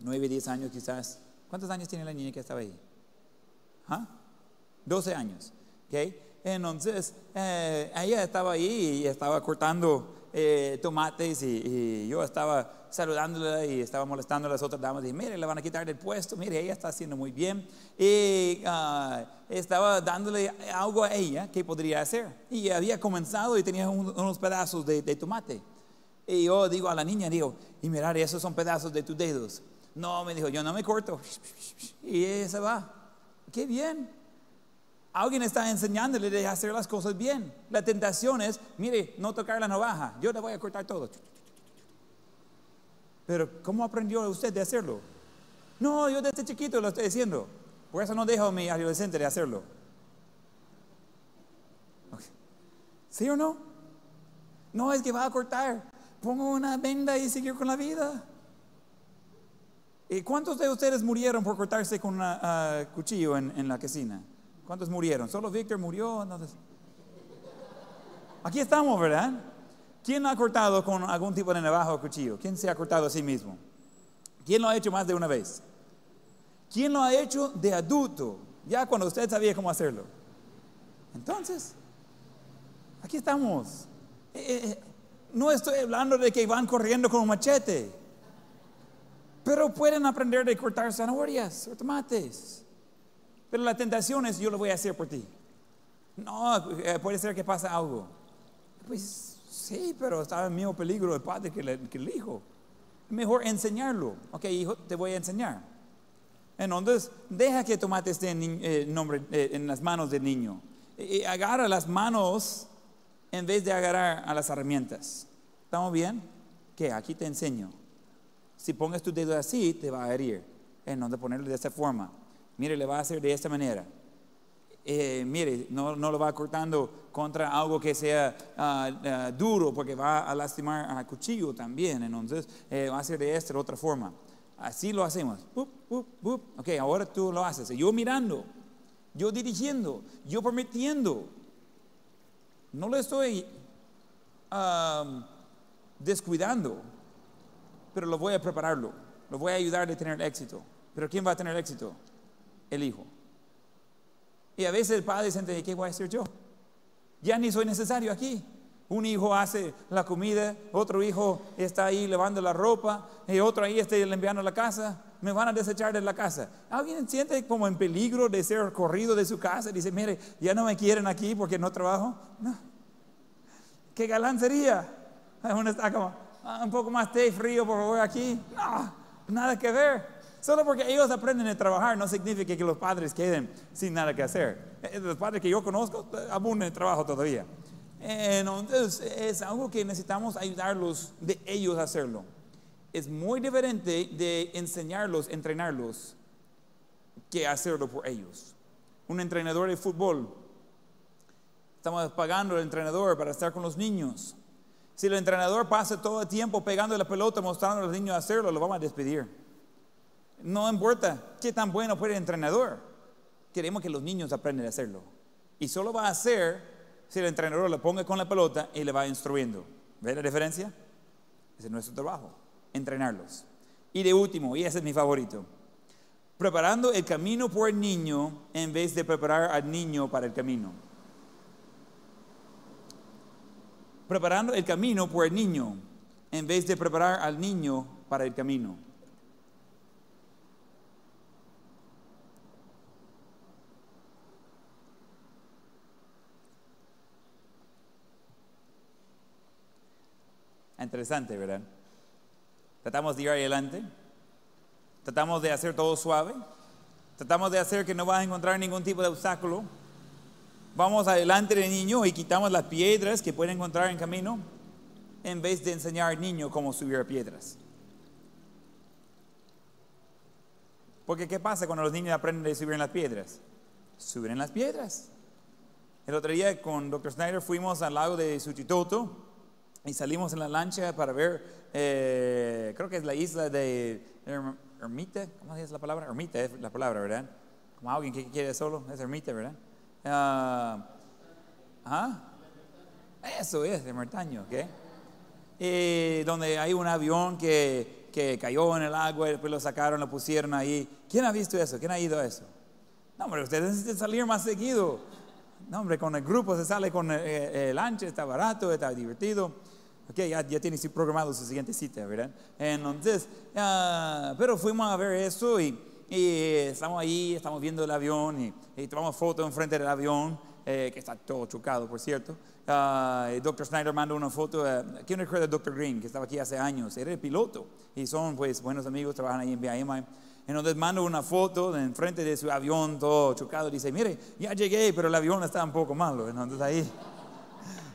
Nueve, diez años quizás. ¿Cuántos años tiene la niña que estaba ahí? ¿Ah? 12 años. ¿okay? Entonces, eh, ella estaba ahí y estaba cortando eh, tomates y, yo estaba saludándola y estaba molestando a las otras damas. Y mire, le van a quitar del puesto, mire, ella está haciendo muy bien. Y ah, estaba dándole algo a ella que podría hacer. Y había comenzado y tenía unos pedazos de, tomate. Y yo digo a la niña, digo, y mirar, esos son pedazos de tus dedos. No, me dijo, yo no me corto. Y ella se va. Qué bien. Alguien está enseñándole de hacer las cosas bien. La tentación es, mire, no tocar la navaja, yo le voy a cortar todo. Pero ¿cómo aprendió usted de hacerlo? No, yo desde chiquito lo estoy haciendo. Por eso no dejo a mi adolescente de hacerlo. ¿Sí o no? No, es que va a cortar. Pongo una venda y seguir con la vida. ¿Y cuántos de ustedes murieron por cortarse con un ah, cuchillo en la cocina? ¿Cuántos murieron? Solo Víctor murió. Aquí estamos, ¿verdad? ¿Quién ha cortado con algún tipo de navaja o cuchillo? ¿Quién se ha cortado a sí mismo? ¿Quién lo ha hecho más de una vez? ¿Quién lo ha hecho de adulto? Ya cuando usted sabía cómo hacerlo. Entonces, aquí estamos. Eh, eh, eh, no estoy hablando de que van corriendo con un machete, pero pueden aprender de cortar zanahorias o tomates. Pero la tentación es, yo lo voy a hacer por ti. No, eh, puede ser que pase algo. Pues sí, pero estaba en mismo peligro el padre que, el hijo. Mejor enseñarlo. Ok, hijo, te voy a enseñar. Entonces, deja que tomate esté en, eh, nombre, eh, en las manos del niño. Y agarra las manos en vez de agarrar a las herramientas. ¿Estamos bien? Que aquí te enseño. Si pongas tu dedo así, te va a herir. En donde ponerlo de esta forma mire, le va a hacer de esta manera. Eh, mire, no, lo va cortando contra algo que sea ah, ah, duro porque va a lastimar a cuchillo también. Entonces, eh, va a hacer de esta otra forma. Así lo hacemos. Ok, ahora tú lo haces. Yo mirando, yo dirigiendo, yo permitiendo. No le estoy descuidando, pero lo voy a prepararlo. Lo voy a ayudar a tener éxito. Pero ¿quién va a tener éxito? El hijo. Y a veces el padre siente, ¿qué voy a hacer yo? Ya ni soy necesario aquí. Un hijo hace la comida, otro hijo está ahí lavando la ropa, y otro ahí está limpiando la casa. Me van a desechar de la casa. ¿Alguien siente como en peligro de ser corrido de su casa? Dice, mire, ya no me quieren aquí porque no trabajo. No. ¿Qué galán sería? Uno está como, ah, un poco más té frío, por favor, aquí. No, nada que ver. Solo porque ellos aprenden a trabajar no significa que los padres queden sin nada que hacer. Eh, los padres que yo conozco eh, abunden de trabajo todavía. Entonces es algo que necesitamos ayudarlos de ellos a hacerlo. Es muy diferente de enseñarlos, entrenarlos, que hacerlo por ellos. Un entrenador de fútbol, estamos pagando al entrenador para estar con los niños. Si el entrenador pasa todo el tiempo pegando la pelota, mostrando a los niños hacerlo, lo vamos a despedir. No importa qué tan bueno fue el entrenador. Queremos que los niños aprendan a hacerlo. Y solo va a hacer si el entrenador le ponga con la pelota y le va instruyendo. ¿Ve la diferencia? Ese es nuestro trabajo, entrenarlos. Y de último, y ese es mi favorito, preparando el camino por el niño en vez de preparar al niño para el camino. Preparando el camino por el niño en vez de preparar al niño para el camino. Interesante, ¿verdad? Tratamos de ir adelante. Tratamos de hacer todo suave. Tratamos de hacer que no vas a encontrar ningún tipo de obstáculo. Vamos adelante del niño y quitamos las piedras que puede encontrar en camino en vez de enseñar al niño cómo subir a piedras. Porque ¿qué pasa cuando los niños aprenden a subir en las piedras? Suben en las piedras. El otro día con Dr. Snyder fuimos al lago de Suchitoto y salimos en la lancha para ver, eh, creo que es la isla de Erm- Ermita, ¿cómo es la palabra? Ermita es la palabra, ¿verdad? Como alguien que quiere solo, es Ermita, ¿verdad? Ah, ¿ah? Eso es, de Martaño, ¿ok? Y donde hay un avión que, que cayó en el agua, y después lo sacaron, lo pusieron ahí. ¿Quién ha visto eso? ¿Quién ha ido a eso? No, hombre, ustedes necesitan salir más seguido. No, hombre, con el grupo se sale con el, el lanche, está barato, está divertido. Ok, ya, ya programado su siguiente cita, ¿verdad? Entonces, ah, pero fuimos a ver eso y, y estamos ahí, estamos viendo el avión y, y tomamos fotos enfrente del avión, eh, que está todo chocado, por cierto. Ah, el Dr. Snyder mandó una foto. eh, ¿Quién recuerda al Dr. Green, que estaba aquí hace años? Era el piloto y son pues buenos amigos, trabajan ahí en BIMI. Entonces manda una foto de enfrente de su avión todo chocado. Dice, mire, ya llegué, pero el avión está un poco malo. Entonces ahí...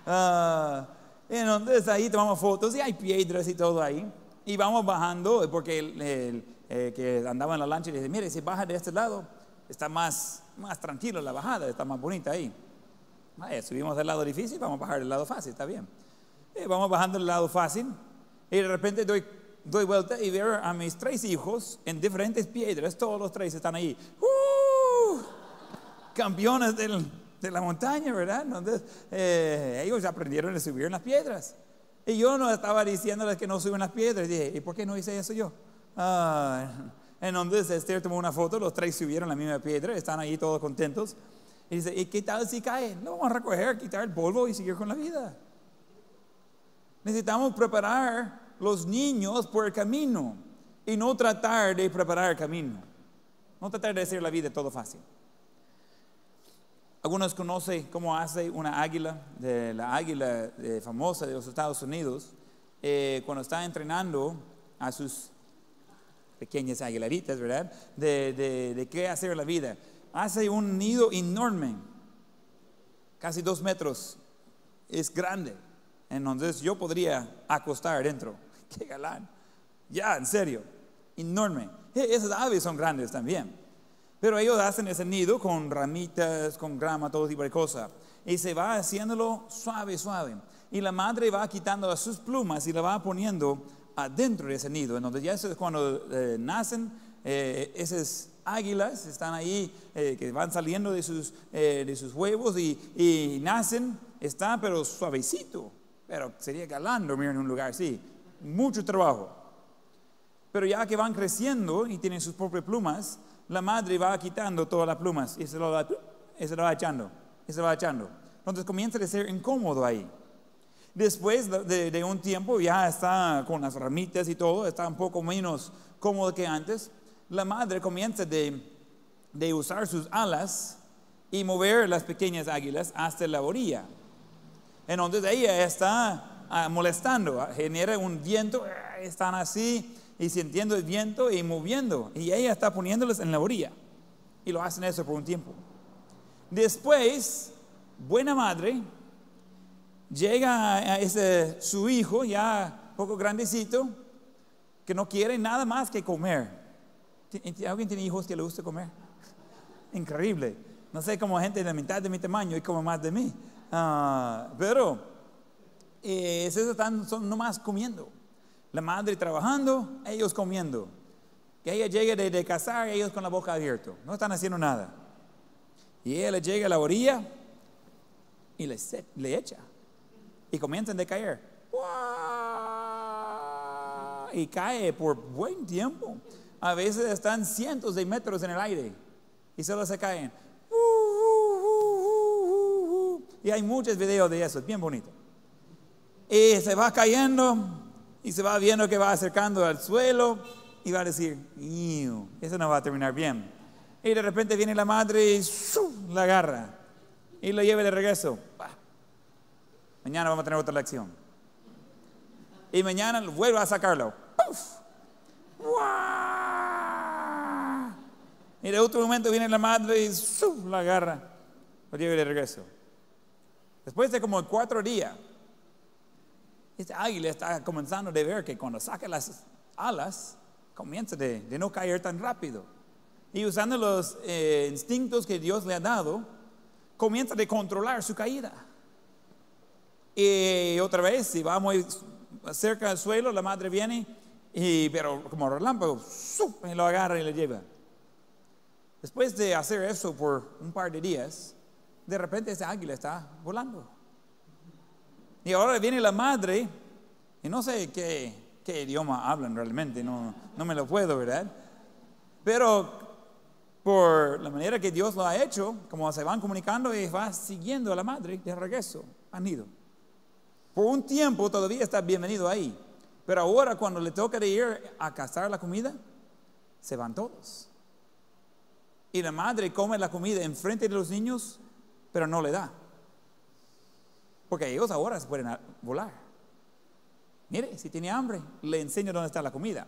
ah, entonces ahí tomamos fotos y hay piedras y todo ahí. Y vamos bajando, porque el, el, eh, que andaba en la lancha dice, mire, si baja de este lado, está más, más tranquilo la bajada, está más bonita ahí. Vaya, subimos del lado difícil, vamos a bajar del lado fácil, está bien. Y vamos bajando del lado fácil y de repente doy, doy vuelta y veo a mis tres hijos en diferentes piedras, todos los tres están ahí. ¡Uh! Campeones del- de la montaña, ¿verdad? Entonces, eh, ellos aprendieron a subir en las piedras. Y yo no estaba diciéndoles que no suben las piedras. Dije, ¿y por qué no hice eso yo? Ah, entonces Esther tomó una foto, los tres subieron la misma piedra, están ahí todos contentos. Y dice, ¿y qué tal si caen? Lo vamos a recoger, quitar el polvo y seguir con la vida. Necesitamos preparar los niños por el camino y no tratar de preparar el camino. No tratar de hacer la vida todo fácil. Algunos conocen cómo hace una águila, de la águila eh, famosa de los Estados Unidos, eh, cuando está entrenando a sus pequeñas aguilaritas, ¿verdad? De, de, de qué hacer la vida. Hace un nido enorme, casi dos metros, es grande. Entonces yo podría acostar dentro. Qué galán. Ya, en serio, enorme. E- Esas aves son grandes también. Pero ellos hacen ese nido con ramitas, con grama, todo tipo de cosas. Y se va haciéndolo suave, suave. Y la madre va quitando sus plumas y la va poniendo adentro de ese nido. Entonces ya eso es cuando eh, nacen eh, esas águilas, están ahí, eh, que van saliendo de sus, eh, de sus huevos y, y nacen, está pero suavecito. Pero sería galán dormir en un lugar así. Mucho trabajo. Pero ya que van creciendo y tienen sus propias plumas, la madre va quitando todas las plumas y se lo va, y se lo va echando, y se lo va echando. Entonces comienza a ser incómodo ahí. Después de, de un tiempo ya está con las ramitas y todo, está un poco menos cómodo que antes. La madre comienza de, de usar sus alas y mover las pequeñas águilas hasta la orilla. Entonces ella está ah, molestando, genera un viento, ah, están así y sintiendo el viento y moviendo. Y ella está poniéndolos en la orilla. Y lo hacen eso por un tiempo. Después, buena madre, llega a ese, su hijo ya poco grandecito, que no quiere nada más que comer. ¿Ti- ¿Alguien tiene hijos que le gusta comer? Increíble. No sé cómo gente de la mitad de mi tamaño y come más de mí. Ah, pero eh, esos están, son nomás comiendo. La madre trabajando, ellos comiendo. Que ella llegue de, cazar, ellos con la boca abierta. No están haciendo nada. Y ella le llega a la orilla y le, echa. Y comienzan a caer. Y cae por buen tiempo. A veces están cientos de metros en el aire y solo se caen. Uh, uh, uh. Y hay muchos videos de eso, es bien bonito. Y se va cayendo y se va viendo que va acercando al suelo y va a decir, "Iu, eso no va a terminar bien. Y de repente viene la madre y ¡shoo! la agarra y lo lleva de regreso. Mañana vamos a tener otra lección. Y mañana vuelve a sacarlo. ¡Puf! Y de último momento viene la madre y ¡shoo! la agarra. Lo lleva de regreso. Después de como cuatro días, este águila está comenzando a ver que cuando saca las alas, comienza de, de no caer tan rápido. Y usando los eh, instintos que Dios le ha dado, comienza de controlar su caída. Y otra vez, si va muy cerca del suelo, la madre viene, y, pero como relámpago, y lo agarra y le lleva. Después de hacer eso por un par de días, de repente ese águila está volando. Y ahora viene la madre, y no sé qué, qué idioma hablan realmente, no, no me lo puedo, ¿verdad? Pero por la manera que Dios lo ha hecho, como se van comunicando y va siguiendo a la madre de regreso, han ido. Por un tiempo todavía está bienvenido ahí, pero ahora cuando le toca de ir a cazar la comida, se van todos. Y la madre come la comida enfrente de los niños, pero no le da. Porque ellos ahora se pueden volar. Mire, si tiene hambre, le enseño dónde está la comida.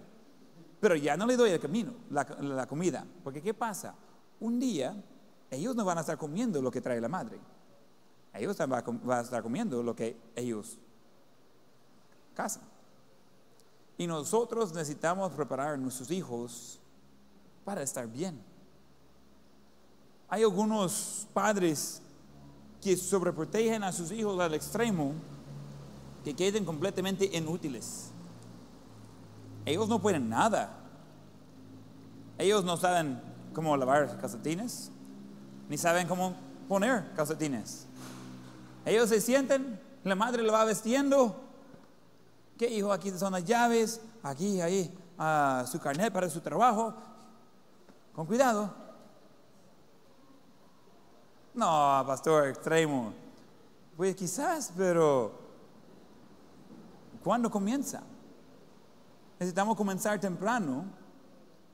Pero ya no le doy el camino, la, comida. Porque ¿qué pasa? Un día ellos no van a estar comiendo lo que trae la madre. Ellos van a estar comiendo lo que ellos cazan. Y nosotros necesitamos preparar a nuestros hijos para estar bien. Hay algunos padres que sobreprotegen a sus hijos al extremo que queden completamente inútiles. Ellos no pueden nada. Ellos no saben cómo lavar calcetines, ni saben cómo poner calcetines. Ellos se sienten, la madre lo va vestiendo. ¿Qué hijo? Aquí son las llaves, aquí, ahí, ah, su carnet para su trabajo. Con cuidado. No, pastor, extremo. Pues quizás, pero ¿cuándo comienza? necesitamos comenzar temprano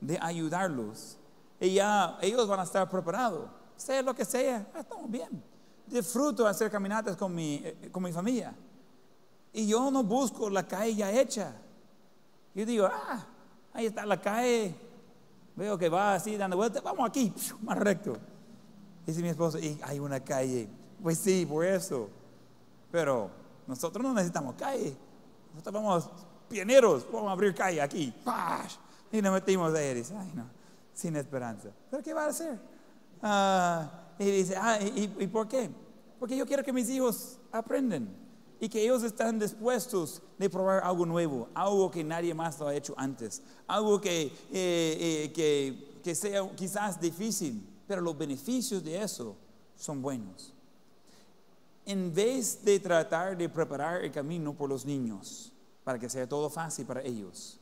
de ayudarlos. Y ya ellos van a estar preparados. Sea lo que sea, ah, estamos bien. Disfruto hacer caminatas con mi, eh, con mi familia. Y yo no busco la calle ya hecha. Yo digo, ah, ahí está la calle. Veo que va así dando vueltas. Vamos aquí, más recto. Dice mi esposo, y hay una calle. Pues sí, por eso. Pero nosotros no necesitamos calle. Nosotros vamos pioneros, vamos a abrir calle aquí. Y nos metimos ahí. Dice, ay no, sin esperanza. ¿Pero qué va a hacer? Ah, y dice, ah, ¿y, ¿y por qué? Porque yo quiero que mis hijos aprendan y que ellos están dispuestos de probar algo nuevo, algo que nadie más lo ha hecho antes, algo que, eh, eh, que, que sea quizás difícil, pero los beneficios de eso son buenos. En vez de tratar de preparar el camino por los niños, para que sea todo fácil para ellos.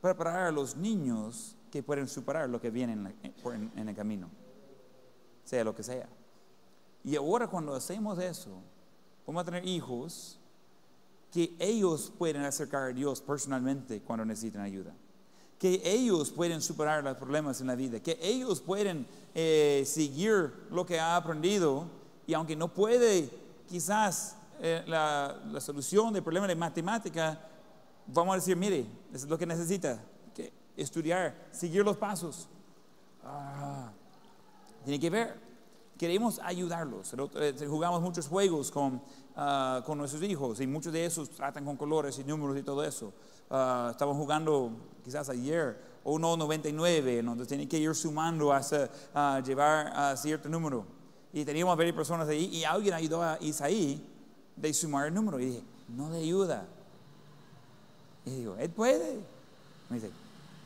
Preparar a los niños que pueden superar lo que viene en, el camino, sea lo que sea. Y ahora cuando hacemos eso, vamos a tener hijos que ellos pueden acercar a Dios personalmente cuando necesitan ayuda. Que ellos pueden superar los problemas en la vida. Que ellos pueden eh, seguir lo que ha aprendido. Y aunque no puede quizás eh, la, solución del problema de matemática, vamos a decir, mire, es lo que necesita, que estudiar, seguir los pasos. Ah, tiene que ver, queremos ayudarlos. Eh, jugamos muchos juegos con, ah, con nuestros hijos y muchos de esos tratan con colores y números y todo eso. Uh, estamos jugando quizás ayer o 1.99, donde tienen que ir sumando hasta llevar a cierto número. Y teníamos varias personas ahí y alguien ayudó a Isaí de sumar el número. Y dije, no le ayuda. Y digo, él puede. Me dice,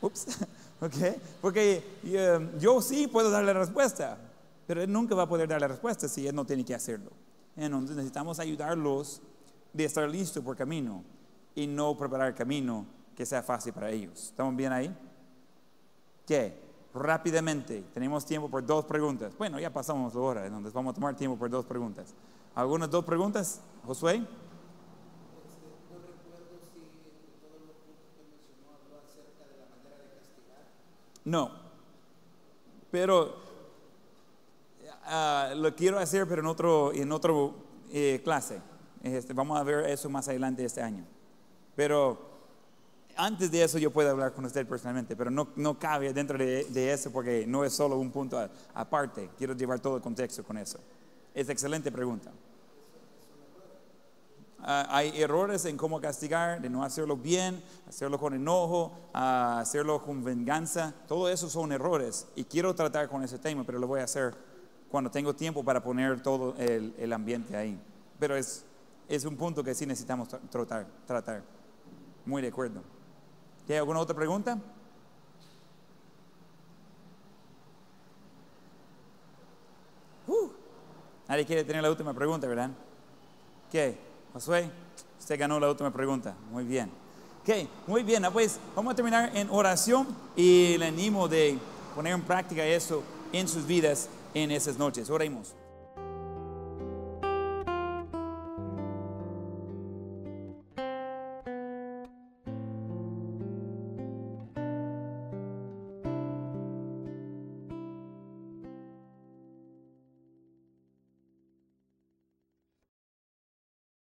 ups, ok, porque um, yo sí puedo darle la respuesta, pero él nunca va a poder dar la respuesta si él no tiene que hacerlo. Entonces necesitamos ayudarlos de estar listos por camino y no preparar el camino que sea fácil para ellos. ¿Estamos bien ahí? ¿Qué? Rápidamente, tenemos tiempo por dos preguntas. Bueno, ya pasamos la hora, entonces vamos a tomar tiempo por dos preguntas. ¿Algunas dos preguntas, Josué? No, pero uh, lo quiero hacer, pero en otro, en otro eh, clase. Este, vamos a ver eso más adelante este año. Pero antes de eso yo puedo hablar con usted personalmente, pero no, no cabe dentro de, de, eso porque no es solo un punto aparte. Quiero llevar todo el contexto con eso. Es excelente pregunta. Ah, hay errores en cómo castigar, de no hacerlo bien, hacerlo con enojo, uh, hacerlo con venganza. Todo eso son errores y quiero tratar con ese tema, pero lo voy a hacer cuando tengo tiempo para poner todo el, el ambiente ahí. Pero es, es un punto que sí necesitamos tra- tratar. tratar. Muy de acuerdo. ¿Hay alguna otra pregunta? Uh, nadie quiere tener la última pregunta, ¿verdad? ¿Qué? Josué, usted ganó la última pregunta. Muy bien. Ok, muy bien. Ah, Pues vamos a terminar en oración y le animo de poner en práctica eso en sus vidas en esas noches. Oremos.